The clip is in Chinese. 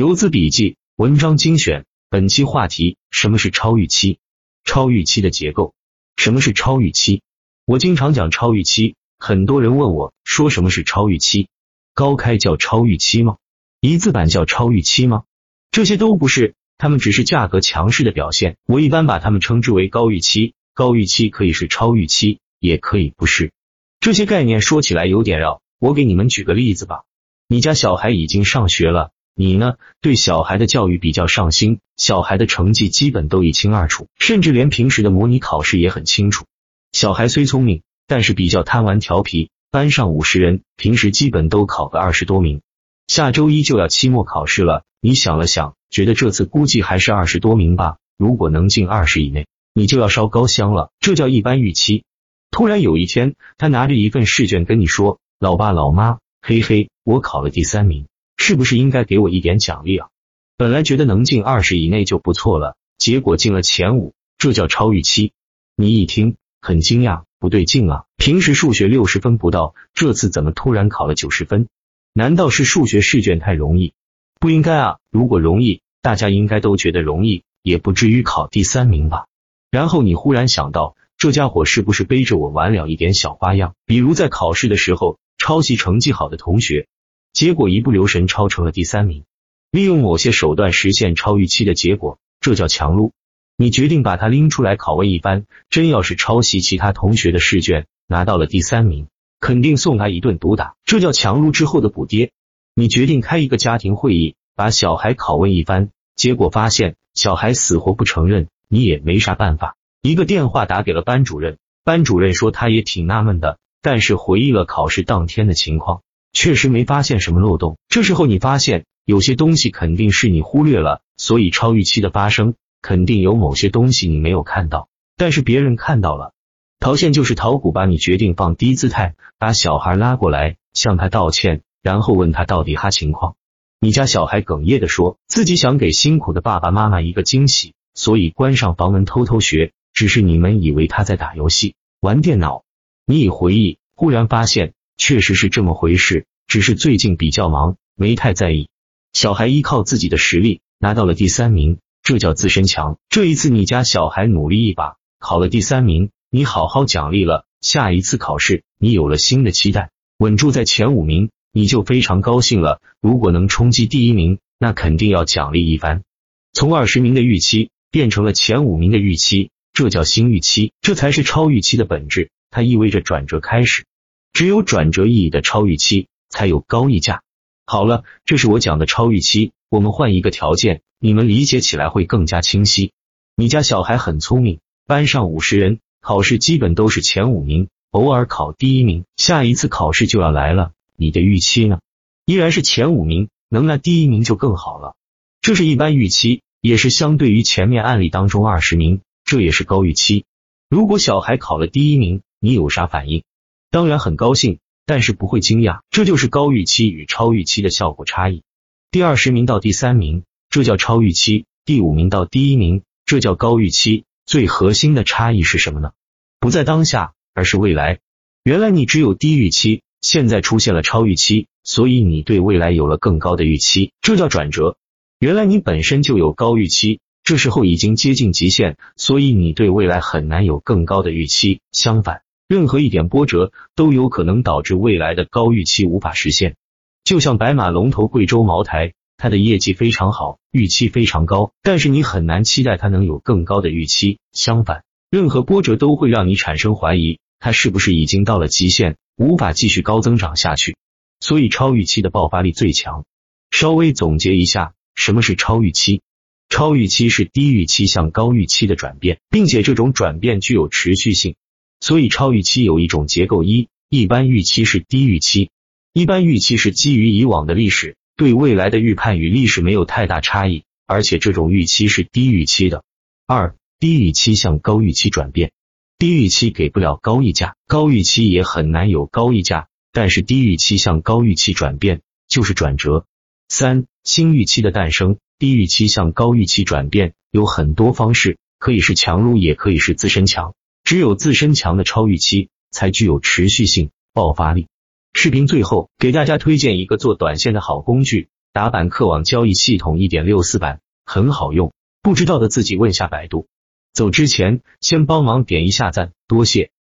游资笔记，文章精选。本期话题：什么是超预期？超预期的结构。什么是超预期？我经常讲超预期，很多人问我说什么是超预期？高开叫超预期吗？一字板叫超预期吗？这些都不是，它们只是价格强势的表现。我一般把它们称之为高预期。高预期可以是超预期，也可以不是。这些概念说起来有点绕，我给你们举个例子吧。你家小孩已经上学了。你呢？对小孩的教育比较上心，小孩的成绩基本都一清二楚，甚至连平时的模拟考试也很清楚。小孩虽聪明，但是比较贪玩调皮。班上五十人，平时基本都考个二十多名。下周一就要期末考试了，你想了想，觉得这次估计还是二十多名吧。如果能进二十以内，你就要烧高香了。这叫一般预期。突然有一天，他拿着一份试卷跟你说：“老爸老妈，嘿嘿，我考了第三名。”是不是应该给我一点奖励啊？本来觉得能进二十以内就不错了，结果进了前五，这叫超预期。你一听很惊讶，不对劲啊！平时数学六十分不到，这次怎么突然考了九十分？难道是数学试卷太容易？不应该啊！如果容易，大家应该都觉得容易，也不至于考第三名吧？然后你忽然想到，这家伙是不是背着我玩了一点小花样？比如在考试的时候抄袭成绩好的同学。结果一不留神超成了第三名，利用某些手段实现超预期的结果，这叫强撸。你决定把它拎出来拷问一番，真要是抄袭其他同学的试卷拿到了第三名，肯定送他一顿毒打，这叫强撸之后的补跌。你决定开一个家庭会议，把小孩拷问一番，结果发现小孩死活不承认，你也没啥办法。一个电话打给了班主任，班主任说他也挺纳闷的，但是回忆了考试当天的情况。确实没发现什么漏洞。这时候你发现有些东西肯定是你忽略了，所以超预期的发生肯定有某些东西你没有看到，但是别人看到了。逃线就是逃股吧？你决定放低姿态，把小孩拉过来，向他道歉，然后问他到底哈情况。你家小孩哽咽的说自己想给辛苦的爸爸妈妈一个惊喜，所以关上房门偷偷学。只是你们以为他在打游戏、玩电脑。你一回忆，忽然发现。确实是这么回事，只是最近比较忙，没太在意。小孩依靠自己的实力拿到了第三名，这叫自身强。这一次你家小孩努力一把，考了第三名，你好好奖励了。下一次考试，你有了新的期待，稳住在前五名，你就非常高兴了。如果能冲击第一名，那肯定要奖励一番。从二十名的预期变成了前五名的预期，这叫新预期，这才是超预期的本质，它意味着转折开始。只有转折意义的超预期，才有高溢价。好了，这是我讲的超预期。我们换一个条件，你们理解起来会更加清晰。你家小孩很聪明，班上五十人，考试基本都是前五名，偶尔考第一名。下一次考试就要来了，你的预期呢？依然是前五名，能拿第一名就更好了。这是一般预期，也是相对于前面案例当中二十名，这也是高预期。如果小孩考了第一名，你有啥反应？当然很高兴，但是不会惊讶，这就是高预期与超预期的效果差异。第二十名到第三名，这叫超预期；第五名到第一名，这叫高预期。最核心的差异是什么呢？不在当下，而是未来。原来你只有低预期，现在出现了超预期，所以你对未来有了更高的预期，这叫转折。原来你本身就有高预期，这时候已经接近极限，所以你对未来很难有更高的预期。相反。任何一点波折都有可能导致未来的高预期无法实现。就像白马龙头贵州茅台，它的业绩非常好，预期非常高，但是你很难期待它能有更高的预期。相反，任何波折都会让你产生怀疑，它是不是已经到了极限，无法继续高增长下去。所以超预期的爆发力最强。稍微总结一下，什么是超预期？超预期是低预期向高预期的转变，并且这种转变具有持续性。所以超预期有一种结构：一、一般预期是低预期，一般预期是基于以往的历史对未来的预判与历史没有太大差异，而且这种预期是低预期的。二、低预期向高预期转变，低预期给不了高溢价，高预期也很难有高溢价，但是低预期向高预期转变就是转折。三、新预期的诞生，低预期向高预期转变有很多方式，可以是强撸，也可以是自身强。只有自身强的超预期，才具有持续性、爆发力。视频最后给大家推荐一个做短线的好工具打板客网交易系统一点六四版很好用，不知道的自己问下百度。走之前先帮忙点一下赞，多谢。